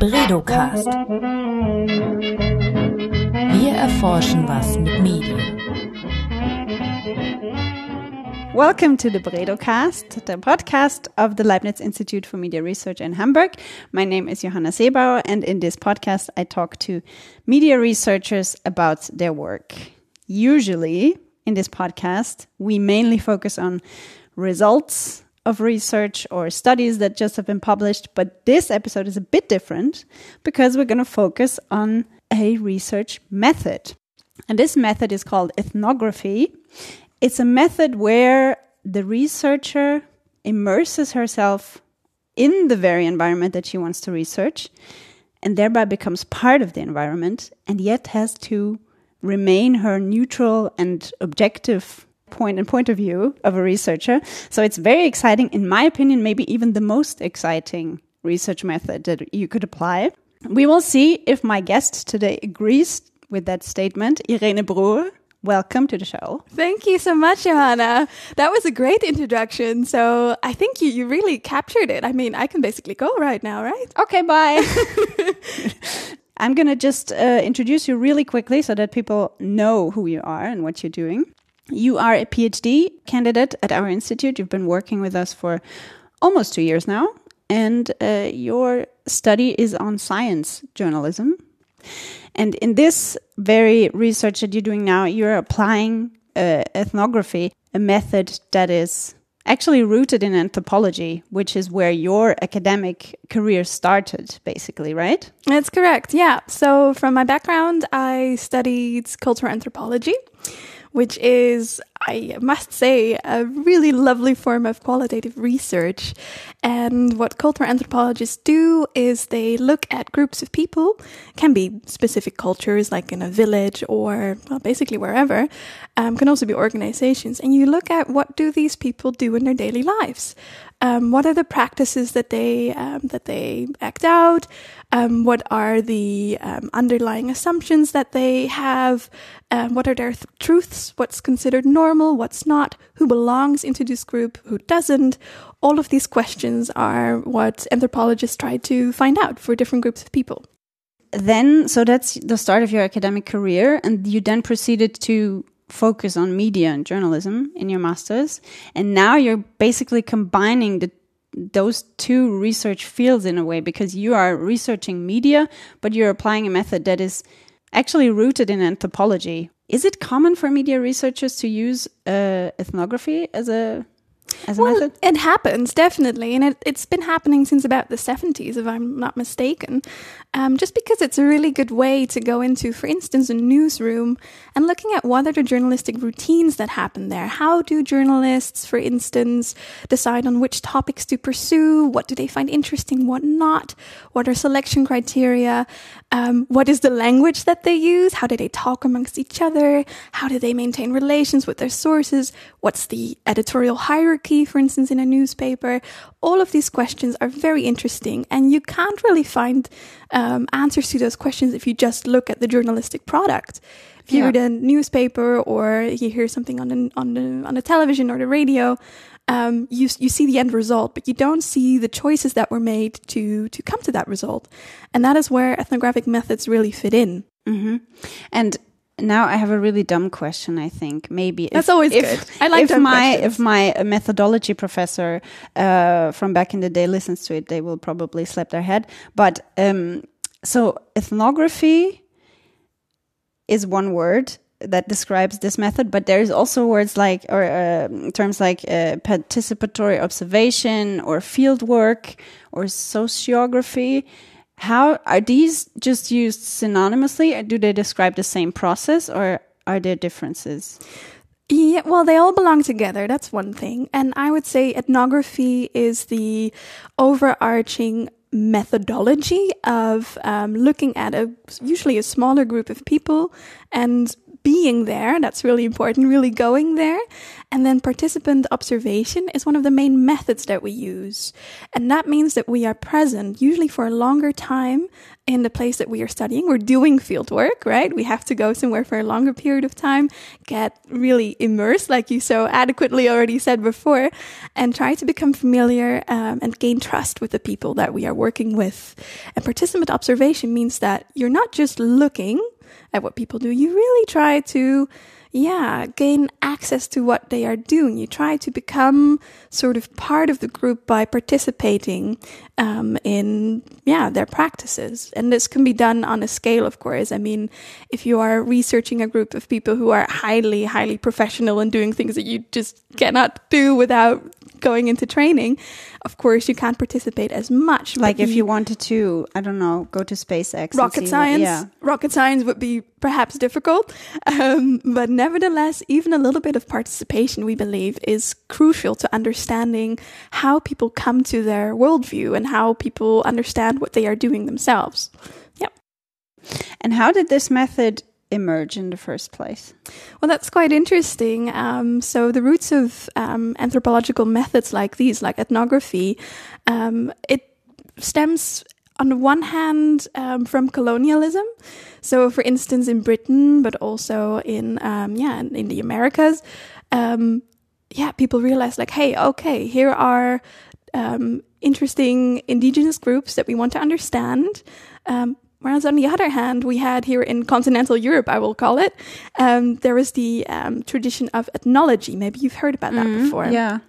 BredowCast. Wir erforschen was mit Medien. Welcome to the BredowCast, the podcast of the Leibniz Institute for Media Research in Hamburg. My name is Johanna Sebauer, and in this podcast, I talk to media researchers about their work. Usually, in this podcast, we mainly focus on results of research or studies that just have been published. But this episode is a bit different because we're going to focus on a research method. And this method is called ethnography. It's a method where the researcher immerses herself in the very environment that she wants to research and thereby becomes part of the environment and yet has to remain her neutral and objective point and point of view of a researcher. So it's very exciting, in my opinion, maybe even the most exciting research method that you could apply. We will see if my guest today agrees with that statement. Irene Broer, welcome to the show. Thank you so much, Johanna. That was a great introduction. So I think you, you really captured it. I mean, I can basically go right now, right? Okay, bye. I'm going to just uh, introduce you really quickly so that people know who you are and what you're doing. You are a PhD candidate at our institute. You've been working with us for almost two years now, and uh, your study is on science journalism. And in this very research that you're doing now, you're applying uh, ethnography, a method that is actually rooted in anthropology, which is where your academic career started, basically, right? That's correct. Yeah. So, from my background, I studied cultural anthropology which is, I must say, a really lovely form of qualitative research. And what cultural anthropologists do is they look at groups of people, can be specific cultures like in a village or well, basically wherever, um, can also be organizations, and you look at what do these people do in their daily lives. Um, what are the practices that they um, that they act out? Um, what are the um, underlying assumptions that they have? Um, what are their th- truths? What's considered normal? What's not? Who belongs into this group? Who doesn't? All of these questions are what anthropologists try to find out for different groups of people. Then, so that's the start of your academic career, and you then proceeded to focus on media and journalism in your masters and now you're basically combining the those two research fields in a way because you are researching media but you're applying a method that is actually rooted in anthropology is it common for media researchers to use uh, ethnography as a as a well, method? It happens, definitely. And it, has been happening since about the 70s, if I'm not mistaken. Um, just because it's a really good way to go into, for instance, a newsroom and looking at what are the journalistic routines that happen there. How do journalists, for instance, decide on which topics to pursue? What do they find interesting? What not? What are selection criteria? Um, what is the language that they use? How do they talk amongst each other? How do they maintain relations with their sources? What's the editorial hierarchy, for instance, in a newspaper? All of these questions are very interesting, and you can't really find um, answers to those questions if you just look at the journalistic product. If you yeah. read a newspaper or you hear something on the, on the on the television or the radio, um, you you see the end result, but you don't see the choices that were made to to come to that result, and that is where ethnographic methods really fit in. Mm-hmm. And now I have a really dumb question. I think maybe that's always if, good. I like if my questions. if my methodology professor uh, from back in the day listens to it, they will probably slap their head. But um, so ethnography is one word that describes this method, but there's also words like or uh, terms like uh, participatory observation or field work or sociography. How are these just used synonymously, or do they describe the same process, or are there differences? Yeah, well, they all belong together. That's one thing. And I would say ethnography is the overarching methodology of um, looking at a usually a smaller group of people and being there. That's really important, really going there. And then participant observation is one of the main methods that we use. And that means that we are present, usually for a longer time in the place that we are studying. We're doing field work, right? We have to go somewhere for a longer period of time, get really immersed, like you so adequately already said before, and try to become familiar um, and gain trust with the people that we are working with. And participant observation means that you're not just looking at what people do, you really try to yeah, gain access to what they are doing. You try to become sort of part of the group by participating um, in yeah their practices, and this can be done on a scale, of course. I mean, if you are researching a group of people who are highly, highly professional and doing things that you just cannot do without going into training, of course, you can't participate as much. Like if you wanted to, I don't know, go to SpaceX. Rocket science. What, yeah. Rocket science would be perhaps difficult. Um, but nevertheless, even a little bit of participation, we believe, is crucial to understanding how people come to their worldview and how people understand what they are doing themselves. Yep. And how did this method emerge in the first place? Well, that's quite interesting. Um, so the roots of um, anthropological methods like these, like ethnography, um, it stems on the one hand um, from colonialism. So, for instance, in Britain, but also in um, yeah, in, in, the Americas, um, yeah, people realize like, hey, okay, here are interesting indigenous groups that we want to understand. Um, Whereas on the other hand, we had here in continental Europe, I will call it, um, there was the um, tradition of ethnology. Maybe you've heard about that mm, before. Yeah.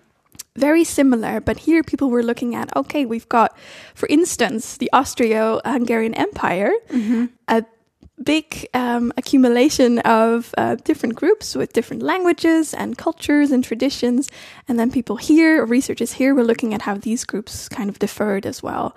Very similar, but here people were looking at okay, we've got, for instance, the Austro Hungarian Empire, mm-hmm. a big um, accumulation of uh, different groups with different languages and cultures and traditions. And then people here, researchers here, were looking at how these groups kind of differed as well.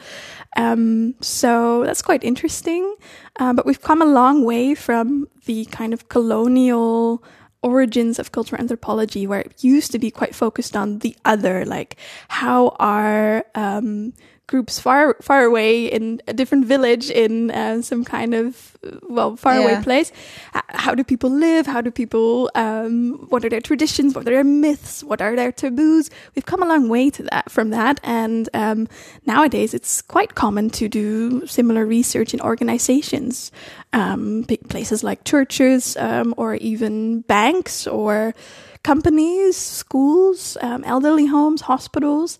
Um, so that's quite interesting. Uh, but we've come a long way from the kind of colonial origins of cultural anthropology, where it used to be quite focused on the other, like how are um, groups far far away in a different village in uh, some kind of well far away place. How do people live? How do people um, what are their traditions? What are their myths? What are their taboos? We've come a long way to that from that. And um, nowadays it's quite common to do similar research in organizations um, places like churches um, or even banks or companies schools um, elderly homes hospitals.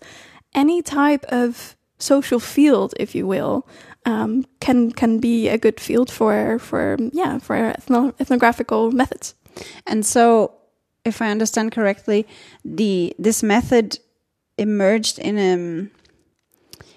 Any type of social field, if you will, um, can can be a good field for for yeah for ethno ethnographical methods. And so, if I understand correctly, the this method emerged in a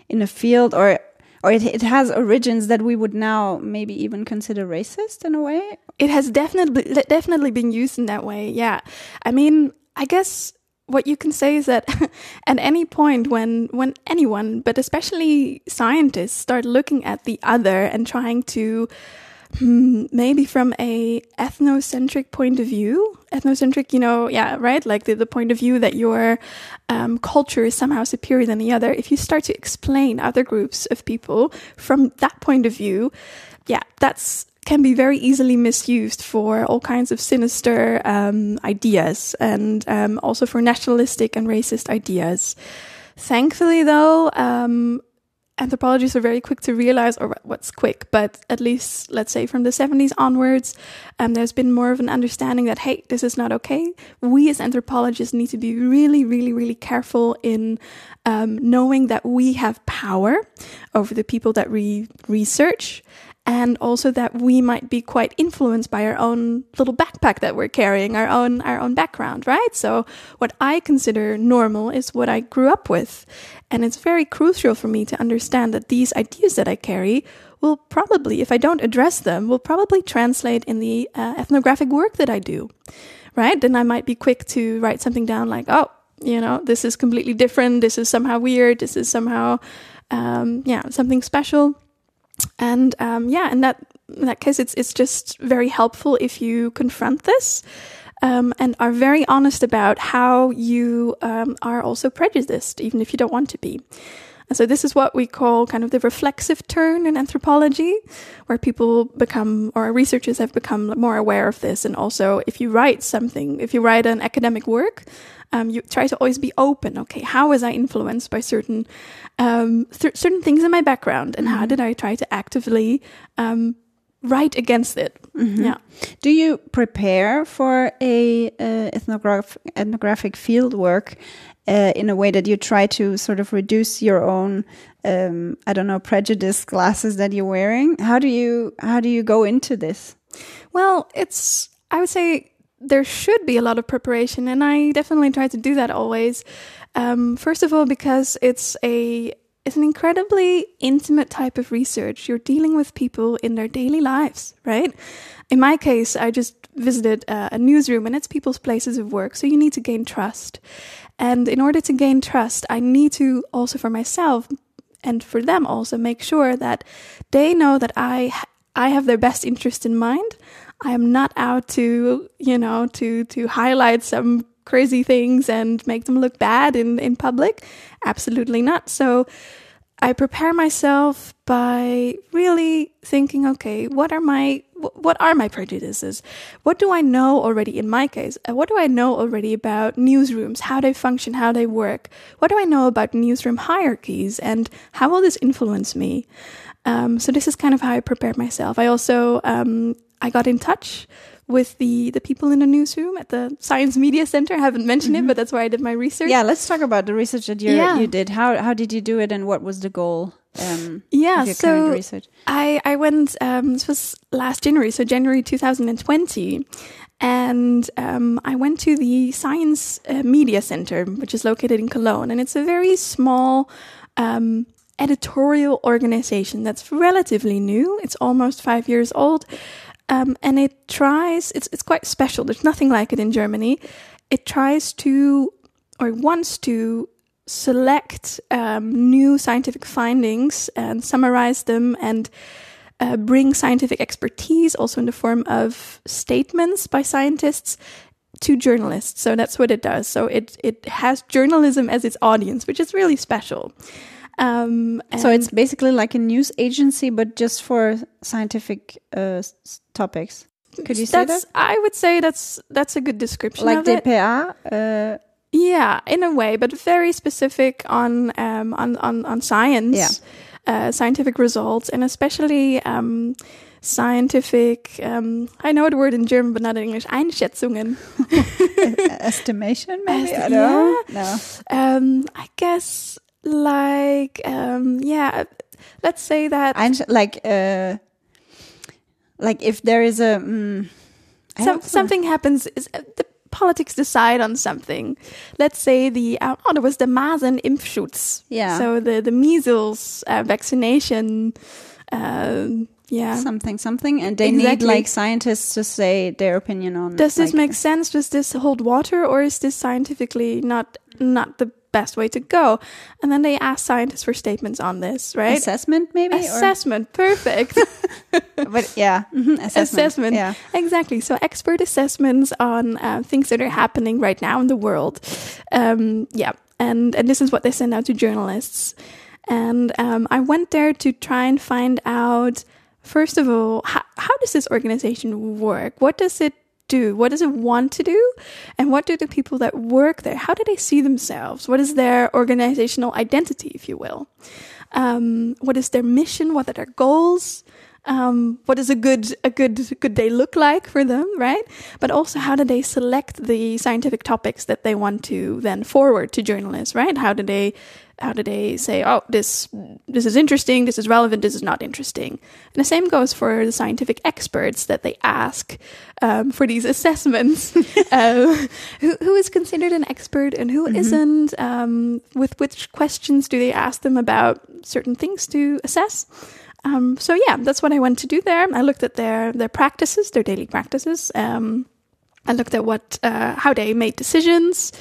in a field or or it, it has origins that we would now maybe even consider racist in a way it has definitely definitely been used in that way yeah i mean i guess what you can say is that at any point when when anyone but especially scientists start looking at the other and trying to hmm, maybe from a ethnocentric point of view ethnocentric you know yeah right? Like the, the point of view that your um, culture is somehow superior than the other. If you start to explain other groups of people from that point of view yeah that's can be very easily misused for all kinds of sinister um, ideas and um, also for nationalistic and racist ideas. Thankfully, though, um, anthropologists are very quick to realize, or what's quick, but at least let's say from the 70s onwards, um, there's been more of an understanding that, hey, this is not okay. We as anthropologists need to be really, really, really careful in um, knowing that we have power over the people that we research and also that we might be quite influenced by our own little backpack that we're carrying our own our own background right? So what i consider normal is what i grew up with. And it's very crucial for me to understand that these ideas that i carry will probably if i don't address them will probably translate in the uh, ethnographic work that i do right? Then i might be quick to write something down like oh you know this is completely different. This is somehow weird. This is somehow um, yeah something special and um, yeah, in that in that case, it's it's just very helpful if you confront this. Um, and are very honest about how you um, are also prejudiced, even if you don't want to be. And so this is what we call kind of the reflexive turn in anthropology, where people become, or researchers have become more aware of this. And also, if you write something, if you write an academic work, um, you try to always be open. Okay, how was I influenced by certain um, th- certain things in my background, and how did I try to actively um, write against it? Yeah. Do you prepare for a uh, ethnograph ethnographic field work uh, in a way that you try to sort of reduce your own, um, I don't know, prejudice glasses that you're wearing? How do you how do you go into this? Well, it's, I would say there should be a lot of preparation, and I definitely try to do that always. Um, first of all, because it's a it's an incredibly intimate type of research. You're dealing with people in their daily lives, right? In my case, I just visited uh, a newsroom and it's people's places of work, so you need to gain trust. And in order to gain trust, I need to also for myself and for them also make sure that they know that I I have their best interest in mind. I am not out to, you know, to to highlight some crazy things and make them look bad in in public. Absolutely not. So I prepare myself by really thinking, okay, what are my what are my prejudices? What do I know already in my case? Uh, What do I know already about newsrooms, how they function, how they work? What do I know about newsroom hierarchies and how will this influence me? Um, so this is kind of how I prepared myself. I also um, I got in touch with the the people in the newsroom at the Science Media Center. I haven't mentioned it, but that's where I did my research. Yeah, let's talk about the research that you Yeah. you did. How how did you do it, and what was the goal? Um, Yeah, so research. I I went. Um, this was last January, so January 2020, and um, I went to the Science uh, Media Center, which is located in Cologne, and it's a very small. Um, editorial organization that's relatively new. It's almost five years old, um, and it tries. It's it's quite special. There's nothing like it in Germany. It tries to or wants to select um, new scientific findings and summarize them and uh, bring scientific expertise, also in the form of statements by scientists, to journalists. So that's what it does. So it it has journalism as its audience, which is really special. Um, So it's basically like a news agency, but just for scientific uh, s- topics. Could you say that's, that? I would say that's that's a good description Like of it. DPA? Uh, Yeah, in a way, but very specific on um, on, on on science, Yeah. uh, scientific results, and especially um, scientific. Um, I know the word in German, but not in English. Einschätzungen. estimation, maybe? I don't know. No. Um, I guess like um, yeah. Let's say that like, uh, like if there is a. Mm, some, something happens. Is, uh, the politics decide on something. Let's say the uh, oh, there was the Masern-Impfschutz. Yeah. So the the measles uh, vaccination. Uh, yeah. something, something, and they need like scientists to say their opinion on. Does this like, make sense? Does this hold water, or is this scientifically not not the best way to go? And then they ask scientists for statements on this, right? assessment, maybe? or- Assessment, perfect. but yeah, mhm, assessment. assessment. Yeah. Exactly. So expert assessments on uh, things that are happening right now in the world. Um, yeah, and and this is what they send out to journalists. And um, I went there to try and find out, first of all, how, how does this organization work? What does it do? What does it want to do? And what do the people that work there? How do they see themselves? What is their organizational identity, if you will? Um, what is their mission? What are their goals? um, what does a good a good good day look like for them, right? But also how do they select the scientific topics that they want to then forward to journalists, right? How do they how do they say, oh, this this is interesting, this is relevant, this is not interesting? And the same goes for the scientific experts that they ask um, for these assessments. uh, who, who is considered an expert and who not Um, with which questions do they ask them about certain things to assess? Um, so yeah, that's what I went to do there. I looked at their their practices, their daily practices. Um, I looked at what uh, how they made decisions.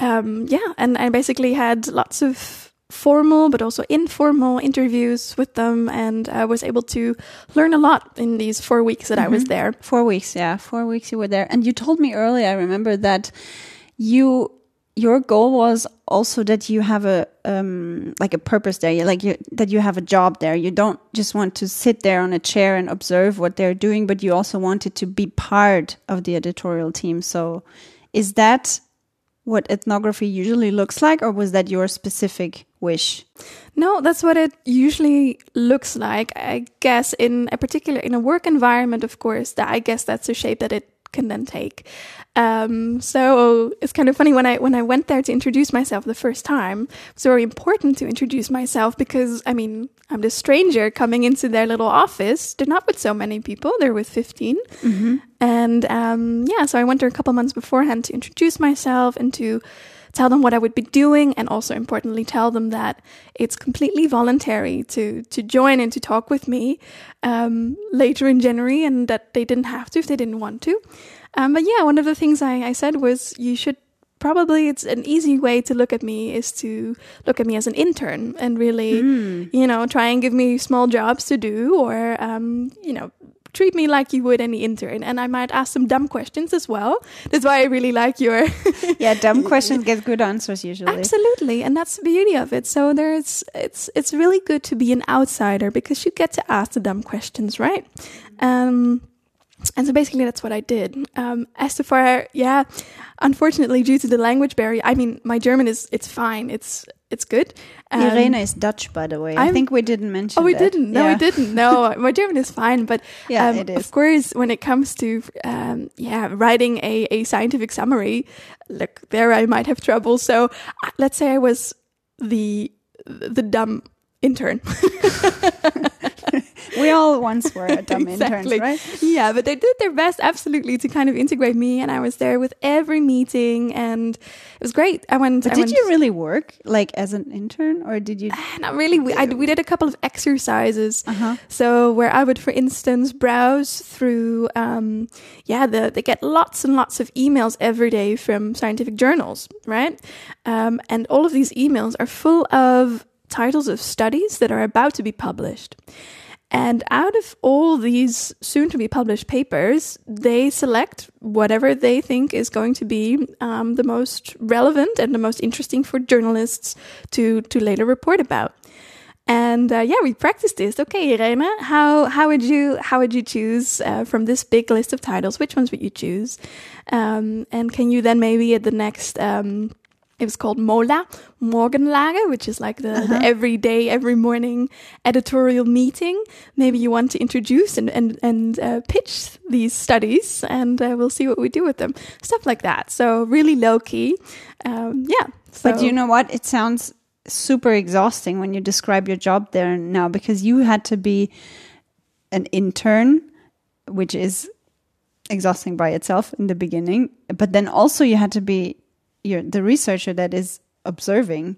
Um, yeah, and I basically had lots of formal but also informal interviews with them, and I was able to learn a lot in these four weeks that I was there. Four weeks, yeah, four weeks you were there, and you told me earlier. I remember that you your goal was also that you have a um, like a purpose there, like you, that you have a job there. You don't just want to sit there on a chair and observe what they're doing, but you also wanted to be part of the editorial team. So, is that what ethnography usually looks like, or was that your specific wish? No, that's what it usually looks like. I guess in a particular in a work environment, of course, that I guess that's the shape that it can then take. Um, so it's kind of funny when I when I went there to introduce myself the first time. It's very important to introduce myself because I mean I'm the stranger coming into their little office. They're not with so many people; they're with 15 Mm-hmm. and um, yeah. So I went there a couple months beforehand to introduce myself and to tell them what I would be doing, and also importantly tell them that it's completely voluntary to to join and to talk with me um, later in January, and that they didn't have to if they didn't want to. Um, but yeah, one of the things I, I said was you should probably it's an easy way to look at me is to look at me as an intern and really you know try and give me small jobs to do or um, you know treat me like you would any intern and i might ask some dumb questions as well that's why i really like your Yeah, dumb questions get good answers usually. Absolutely, and that's the beauty of it. So there's it's it's really good to be an outsider because you get to ask the dumb questions, right? Um, and so basically that's what I did. Um, as to far, yeah, unfortunately due to the language barrier, I mean my German is it's fine, it's it's good. Um, Irene is Dutch, by the way. I I'm- think we didn't mention. Oh, we that. didn't. No, Yeah. we didn't. No, my German is fine, but Yeah, um, it of course, when it comes to um, yeah, writing a, a scientific summary, look, there I might have trouble. So uh, let's say I was the the dumb intern. We all once were a dumb Exactly. interns, right? yeah, but they did their best, absolutely, to kind of integrate me, and I was there with every meeting, and it was great. I went. But I did went, you really work like as an intern, or did you? Not really. We, I, we did a couple of exercises. Uh-huh. So where I would, for instance, browse through, um, yeah, the, they get lots and lots of emails every day from scientific journals, right? Um, and all of these emails are full of titles of studies that are about to be published. And out of all these soon to be published papers, they select whatever they think is going to be um, the most relevant and the most interesting for journalists to, to later report about. And uh, yeah, we practiced this. Okay, Irene, how how would you how would you choose uh, from this big list of titles? Which ones would you choose? Um, and can you then maybe at the next um, it was called Mola Morgenlage, which is like the, the every day, every morning editorial meeting. Maybe you want to introduce and and and uh, pitch these studies, and uh, we'll see what we do with them. Stuff like that. So really low key. Um, yeah. But you know what? It sounds super exhausting when you describe your job there now because you had to be an intern, which is exhausting by itself in the beginning. But then also you had to be you're the researcher that is observing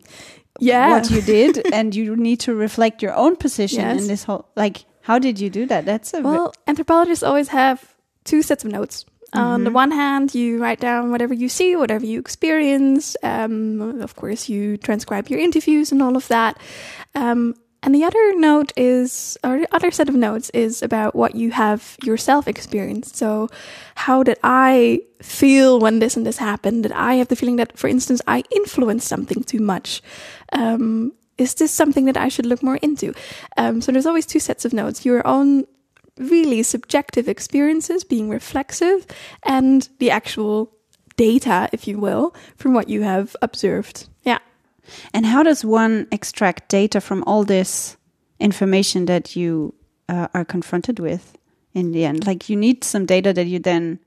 yeah. what you did, and you need to reflect your own position Yes. in this whole. Like, how did you do that? That's a Well, anthropologists always have two sets of notes. On the one hand, you write down whatever you see, whatever you experience. Um, of course, you transcribe your interviews and all of that. Um, and the other note is, or the other set of notes is about what you have yourself experienced. So, how did I feel when this and this happened? Did I have the feeling that, for instance, I influenced something too much? Um, is this something that I should look more into? Um, so there's always two sets of notes: your own really subjective experiences, being reflexive, and the actual data, if you will, from what you have observed. Yeah. And how does one extract data from all this information that you uh, are confronted with in the end? Like you need some data that you then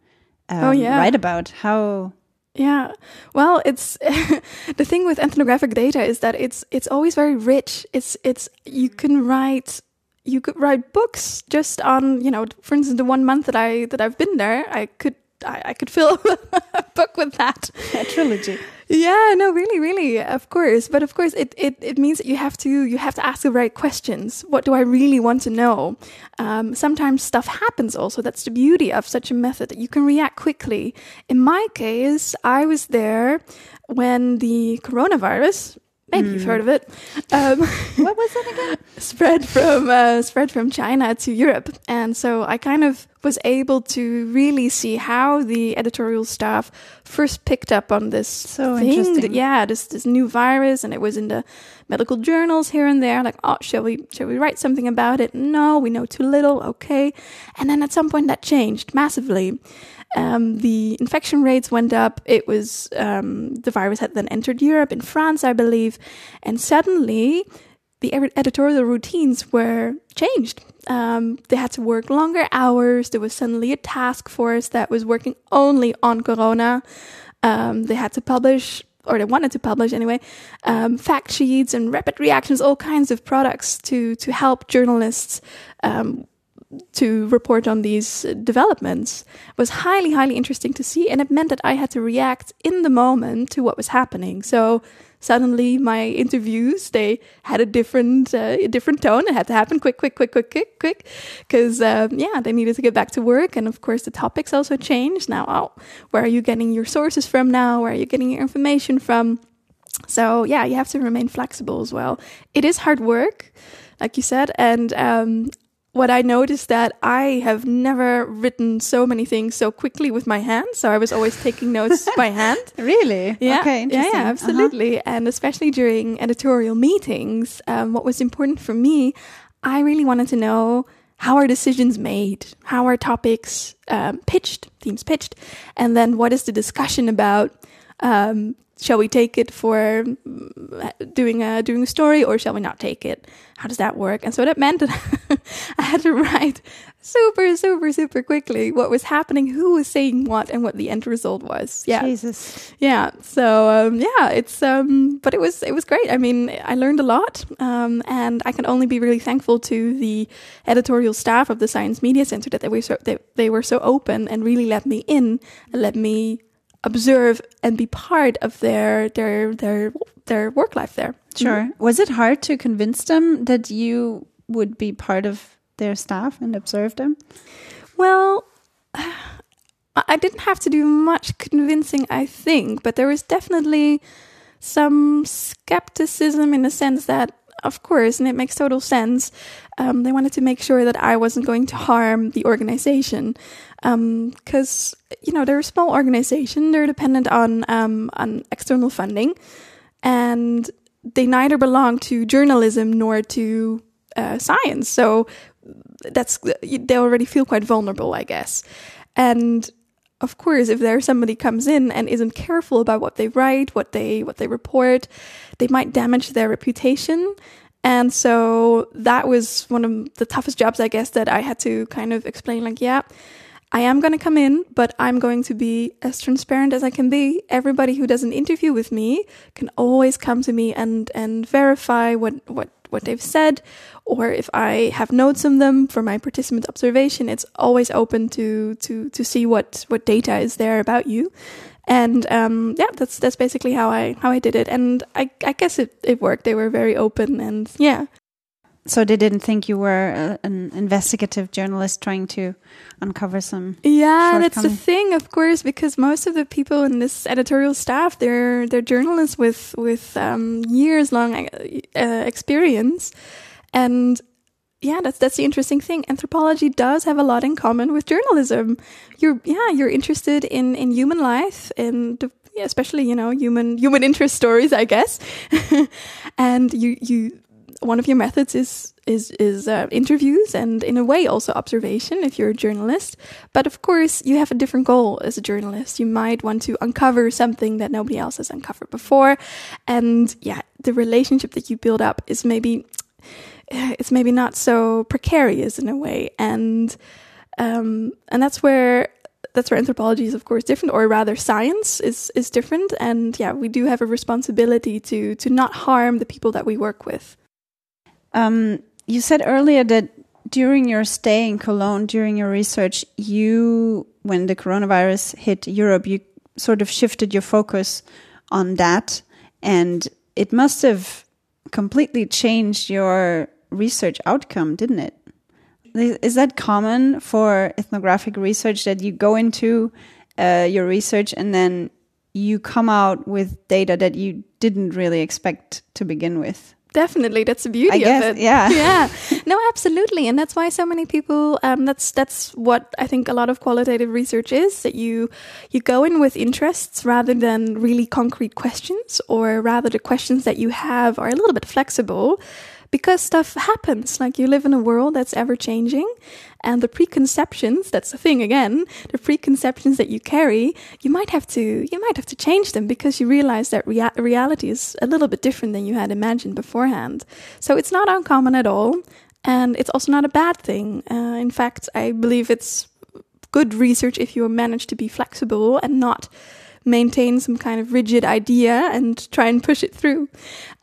um, Oh, yeah. write about. How? Yeah. Well, it's the thing with ethnographic data is that it's it's always very rich. It's it's you can write you could write books just on you know for instance the one month that I that I've been there I could I, I could fill a book with that. A trilogy. Yeah, no, really, really, of course. But of course, it, it, it means that you have to you have to ask the right questions. What do I really want to know? Um, sometimes stuff happens. Also, that's the beauty of such a method that you can react quickly. In my case, I was there when the coronavirus Maybe you've heard of it. Um, What was that again? spread from uh, spread from China to Europe, and so I kind of was able to really see how the editorial staff first picked up on this So thing. interesting. yeah, this this new virus, and it was in the medical journals here and there. Like, oh, shall we shall we write something about it? No, we know too little. Okay, and then at some point that changed massively. Um, the infection rates went up. It was um, the virus had then entered Europe in France, I believe, and suddenly the editorial routines were changed. Um, they had to work longer hours. There was suddenly a task force that was working only on Corona. Um, they had to publish, or they wanted to publish anyway, um, fact sheets and rapid reactions, all kinds of products to to help journalists um, to report on these uh, developments It was highly, highly interesting to see. And it meant that I had to react in the moment to what was happening. So suddenly my interviews, they had a different, uh, a different tone. It had to happen quick, quick, quick, quick, quick, quick. Cause, um, yeah, they needed to get back to work. And of course the topics also changed. Now, oh, where are you getting your sources from now? Where are you getting your information from? So yeah, you have to remain flexible as well. It is hard work, like you said, and um, what I noticed that I have never written so many things so quickly with my hand. So I was always taking notes by hand. Really? Yeah, Okay. yeah, Interesting. yeah, Uh-huh. absolutely. And especially during editorial meetings, um, what was important for me, I really wanted to know how are decisions made, how are topics um, pitched, themes pitched, and then what is the discussion about? Um, shall we take it for doing a doing a story, or shall we not take it? How does that work? And so that meant that I had to write super, super, super quickly what was happening, who was saying what, and what the end result was. Yeah, Jesus. yeah so um, yeah it's um, but it was it was great i mean i learned a lot um, and i can only be really thankful to the editorial staff of the science media center that they were so they, they were so open and really let me in and let me observe and be part of their their their their work life there Sure. Was it hard to convince them that you would be part of their staff and observe them? Well, I I didn't have to do much convincing, I think, but there was definitely some skepticism in the sense that, of course, and it makes total sense, um, they wanted to make sure that I wasn't going to harm the organization. Because, you know, they're a small organization, they're dependent on, um, on external funding, and they neither belong to journalism nor to uh, science. So that's they already feel quite vulnerable, I guess. And of course, if there somebody comes in and isn't careful about what they write, what they what they report, they might damage their reputation. And so that was one of the toughest jobs, I guess, that I had to kind of explain. Like, yeah, I am going to come in, but I'm going to be as transparent as I can be. Everybody who does an interview with me can always come to me and and verify what what what they've said, or if I have notes on them for my participant observation, it's always open to to to see what what data is there about you. And um, yeah, that's that's basically how I how I did it, and I I guess it it worked. They were very open, and yeah, So they didn't think you were a, an investigative journalist trying to uncover some. Yeah, that's the thing, of course, because most of the people in this editorial staff, they're they're journalists with with um, years long uh, experience, and yeah, that's that's the interesting thing. Anthropology does have a lot in common with journalism. You're yeah, you're interested in in human life the, yeah, especially you know human human interest stories, I guess, and you you one of your methods is is is uh, interviews and in a way also observation if you're a journalist. But of course you have a different goal as a journalist. You might want to uncover something that nobody else has uncovered before. And yeah the relationship that you build up is maybe it's maybe not so precarious in a way. And um and that's where that's where anthropology is of course different or rather science is is different. And yeah we do have a responsibility to to not harm the people that we work with Um, you said earlier that during your stay in Cologne, during your research, you, when the coronavirus hit Europe, you sort of shifted your focus on that, and it must have completely changed your research outcome, didn't it? Is that common for ethnographic research that you go into uh, your research and then you come out with data that you didn't really expect to begin with. Definitely, that's the beauty I guess, of it. yeah. yeah. No, absolutely, and that's why so many people. Um, that's that's what I think a lot of qualitative research is. That you you go in with interests rather than really concrete questions, or rather the questions that you have are a little bit flexible because stuff happens. Like you live in a world that's ever changing, and the preconceptions, that's the thing again, the preconceptions that you carry, you might have to, you might have to change them because you realize that rea- reality is a little bit different than you had imagined beforehand. So it's not uncommon at all. And it's also not a bad thing. Uh, in fact, I believe it's good research if you manage to be flexible and not maintain some kind of rigid idea and try and push it through.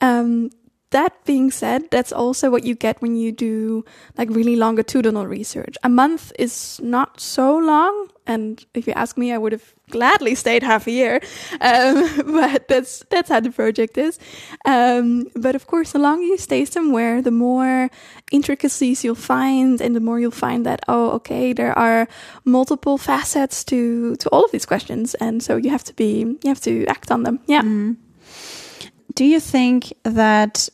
Um, that being said, that's also what you get when you do like really longitudinal research. A month is not so long, and if you ask me, I would have gladly stayed half a year. Um, but that's that's how the project is. Um, but of course, the longer you stay somewhere, the more intricacies you'll find, and the more you'll find that oh, okay, there are multiple facets to to all of these questions, and so you have to be you have to act on them. Yeah. Mm. Do you think that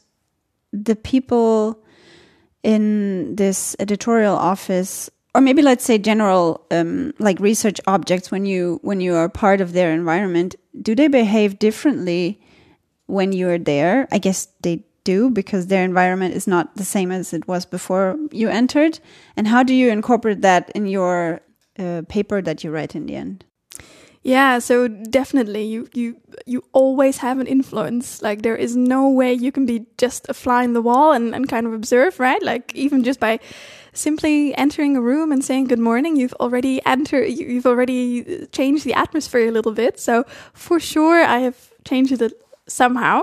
the people in this editorial office or maybe let's say general um, like research objects when you when you are part of their environment do they behave differently when you are there? I guess they do because their environment is not the same as it was before you entered. And how do you incorporate that in your uh, paper that you write in the end yeah, so definitely you you you always have an influence. Like there is no way you can be just a fly in the wall and, and kind of observe, right? Like even just by simply entering a room and saying good morning, you've already entered you've already changed the atmosphere a little bit. So for sure I have changed it somehow.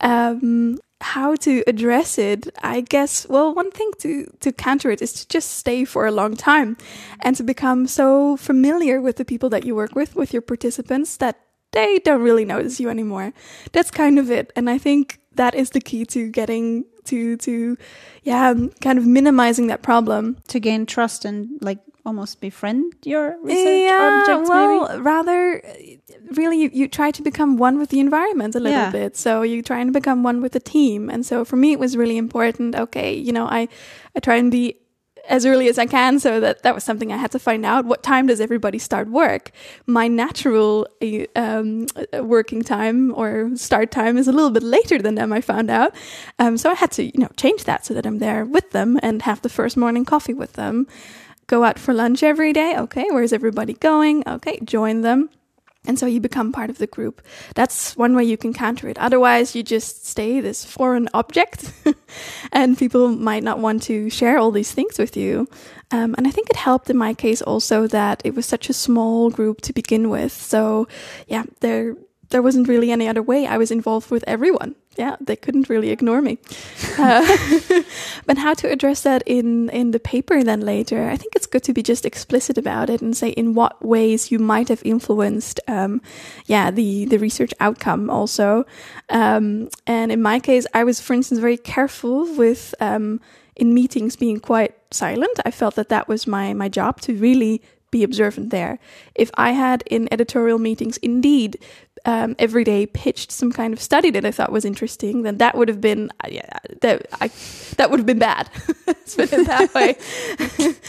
Um, how to address it, I guess, well, one thing to, to counter it is to just stay for a long time and to become so familiar with the people that you work with, with your participants, that they don't really notice you anymore. That's kind of it. And I think that is the key to getting to, to, yeah, kind of minimizing that problem. To gain trust and like almost befriend your research yeah, objects well, maybe? rather really you, you try to become one with the environment a little Yeah. bit. So you try and become one with the team. And so for me it was really important okay you know i i try and be as early as i can so that that was something i had to find out. What time does everybody start work? My natural um, working time or start time is a little bit later than them i found out. Um, so i had to you know change that so that i'm there with them and have the first morning coffee with them go out for lunch every day. Okay, where's everybody going? Okay, join them. And so you become part of the group. That's one way you can counter it. Otherwise, you just stay this foreign object, and people might not want to share all these things with you. Um, and I think it helped in my case also that it was such a small group to begin with. So, yeah, there there wasn't really any other way. I was involved with everyone. Yeah, they couldn't really ignore me. Uh, but how to address that in in the paper then later? I think it's good to be just explicit about it and say in what ways you might have influenced, um, yeah, the the research outcome also. Um, and in my case, I was, for instance, very careful with. Um, in meetings being quite silent i felt that that was my my job to really be observant there if i had in editorial meetings indeed um, every day pitched some kind of study that I thought was interesting, then that would have been uh, yeah, that I that would have been bad. Put it that way.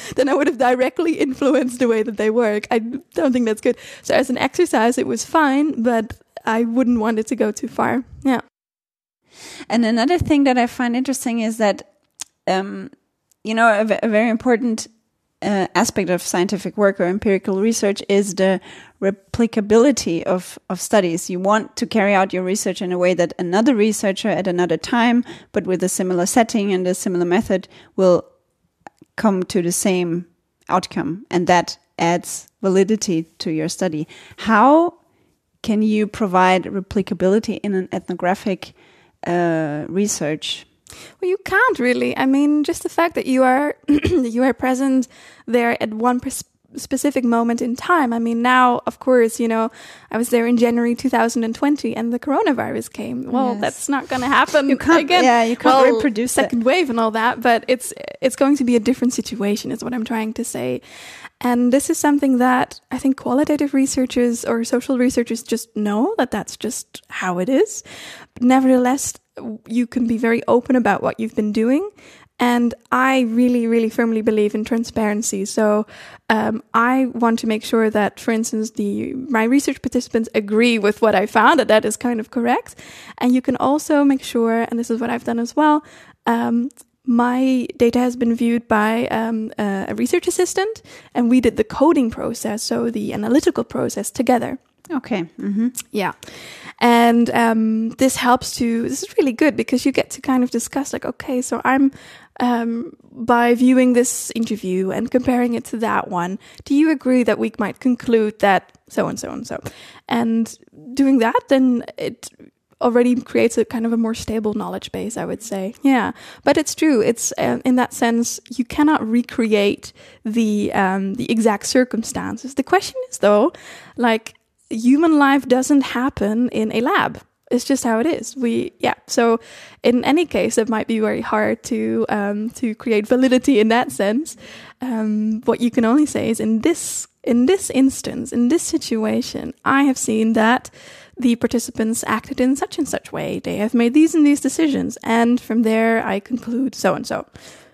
then I would have directly influenced the way that they work. I don't think that's good. So as an exercise, it was fine, but I wouldn't want it to go too far. Yeah. And another thing that I find interesting is that, um, you know, a very important uh, aspect of scientific work or empirical research is the replicability of, of studies. You want to carry out your research in a way that another researcher at another time, but with a similar setting and a similar method, will come to the same outcome. And that adds validity to your study. How can you provide replicability in an ethnographic uh, research? Well, you can't really. I mean, just the fact that you are you are present there at one specific moment in time. I mean, now, of course, you know, I was there in January 2020 and the coronavirus came. Well, Yes. that's not going to happen You can't- again. yeah, you can't Well, reproduce it. second wave and all that, but it's it's going to be a different situation is what I'm trying to say. And this is something that I think qualitative researchers or social researchers just know that that's just how it is. But nevertheless, you can be very open about what you've been doing. And I really, really firmly believe in transparency. So um, I want to make sure that, for instance, the my research participants agree with what I found that that is kind of correct. And you can also make sure, and this is what I've done as well. Um, my data has been viewed by um, a a research assistant, and we did the coding process, so the analytical process together. Okay. hmm Yeah. And um, this helps to, this is really good because you get to kind of discuss, like, okay, so I'm, um, by viewing this interview and comparing it to that one, do you agree that we might conclude that so and so and so? And doing that, then it already creates a kind of a more stable knowledge base, I would say. Yeah. But it's true. It's, uh, in that sense, you cannot recreate the, um, the exact circumstances. The question is, though, like, human life doesn't happen in a lab. It's just how it is. We, yeah. So, in any case, it might be very hard to um, to create validity in that sense. Um, what you can only say is in this in this instance, in this situation, I have seen that the participants acted in such and such way. They have made these and these decisions, and from there, I conclude so and so.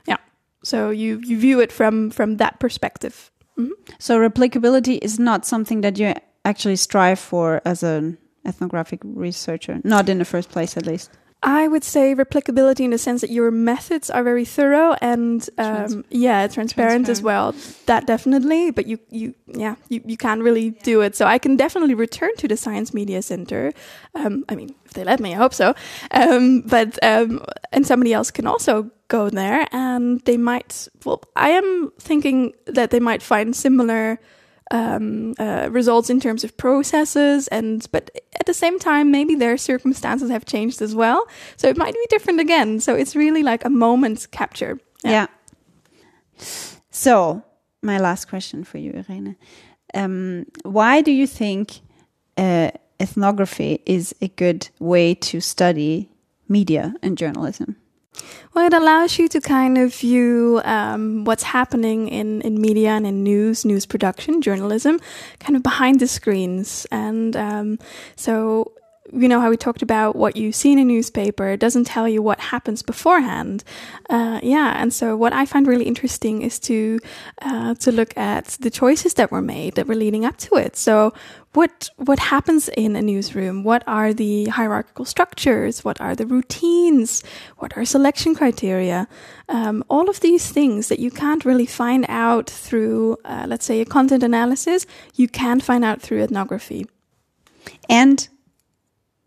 Yeah. So you you view it from from that perspective. Mhm. So replicability is not something that you actually strive for as an ethnographic researcher, not in the first place, at least. I would say replicability in the sense that your methods are very thorough and um, Trans- yeah, transparent, as well. That definitely, but you you yeah you, you can't really do it. So I can definitely return to the Science Media Center. Um, I mean, if they let me, I hope so. Um, but um, and somebody else can also go there, and they might. Well, I am thinking that they might find similar um, uh, results in terms of processes and but at the same time maybe their circumstances have changed as well so it might be different again so it's really like a moment capture Yeah. So, my last question for you, Irene. Um, why do you think uh, ethnography is a good way to study media and journalism? Well it allows you to kind of view um, what's happening in, in media and in news news production journalism kind of behind the screens. And um, so you know how we talked about what you see in a newspaper doesn't tell you what happens beforehand. Uh, yeah and so what i find really interesting is to uh, to look at the choices that were made that were leading up to it. So what what happens in a newsroom? What are the hierarchical structures? What are the routines? What are selection criteria? Um, all of these things that you can't really find out through uh, let's say a content analysis you can find out through ethnography. And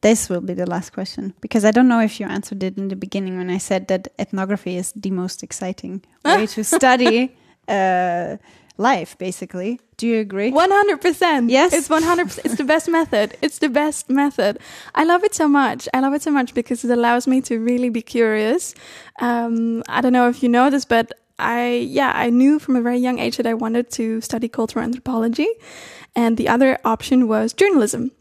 this will be the last question because I don't know if you answered it in the beginning when I said that ethnography is the most exciting way to study uh, life, basically. Do you agree? 100%. Yes? It's 100%. It's the best method. It's the best method. I love it so much. I love it so much because it allows me to really be curious. Um, I don't know if you know this, but I, yeah, I knew from a very young age that I wanted to study cultural anthropology. And the other option was journalism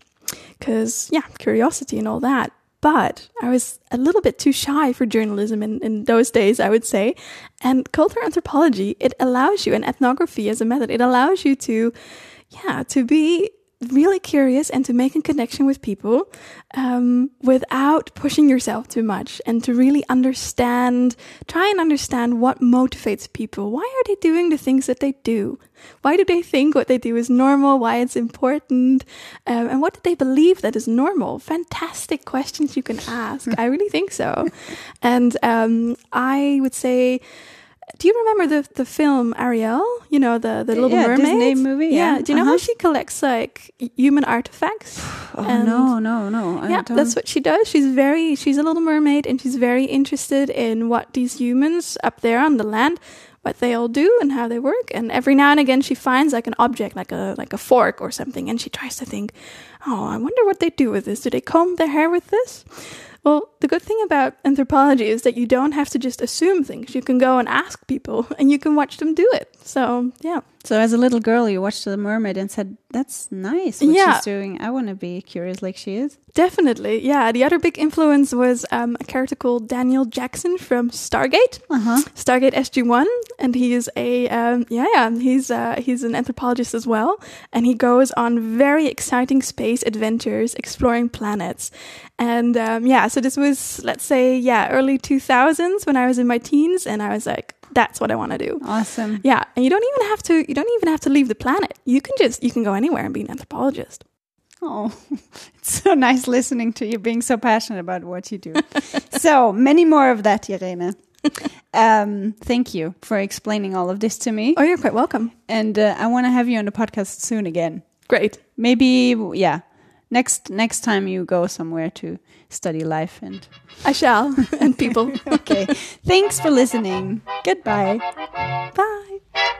because, yeah, curiosity and all that. But I was a little bit too shy for journalism in, in those days, I would say. And cultural anthropology, it allows you, and ethnography as a method, it allows you to, yeah, to be really curious and to make a connection with people um, without pushing yourself too much and to really understand, try and understand what motivates people. Why are they doing the things that they do? Why do they think what they do is normal? Why it's important? Um, and what do they believe that is normal? Fantastic questions you can ask. I really think so. And um, I would say, do you remember the the film Ariel? You know the the Little Yeah, Mermaid Disney movie, yeah. Do you know how Uh-huh. she collects like human artifacts? Oh, And- no, no, no. I yeah, that's what she does. She's very she's a little mermaid, and she's very interested in what these humans up there on the land, what they all do and how they work. And every now and again, she finds like an object, like a like a fork or something, and she tries to think, oh, I wonder what they do with this. Do they comb their hair with this? Well, the good thing about anthropology is that you don't have to just assume things. You can go and ask people, and you can watch them do it. So yeah, So as a little girl, you watched The Mermaid and said, "That's nice what Yeah. she's doing. I want to be curious like she is." Definitely, yeah. The other big influence was um, a character called Daniel Jackson from Stargate, Uh huh. Stargate SG One, and he is a um, yeah, yeah. He's uh, he's an anthropologist as well, and he goes on very exciting space adventures, exploring planets, and um, yeah. So this was let's say yeah, early two thousands when I was in my teens, and I was like, that's what I want to do. Awesome. Yeah, and you don't even have to you don't even have to leave the planet. You can just you can go anywhere and be an anthropologist. Oh, it's so nice listening to you being so passionate about what you do. so many more of that, Irene. Um, thank you for explaining all of this to me. Oh, you're quite welcome. And uh, I want to have you on the podcast soon again. Great. Maybe, yeah. Next next time you go somewhere to study life and I shall. and people. okay. Thanks for listening. Goodbye. Bye.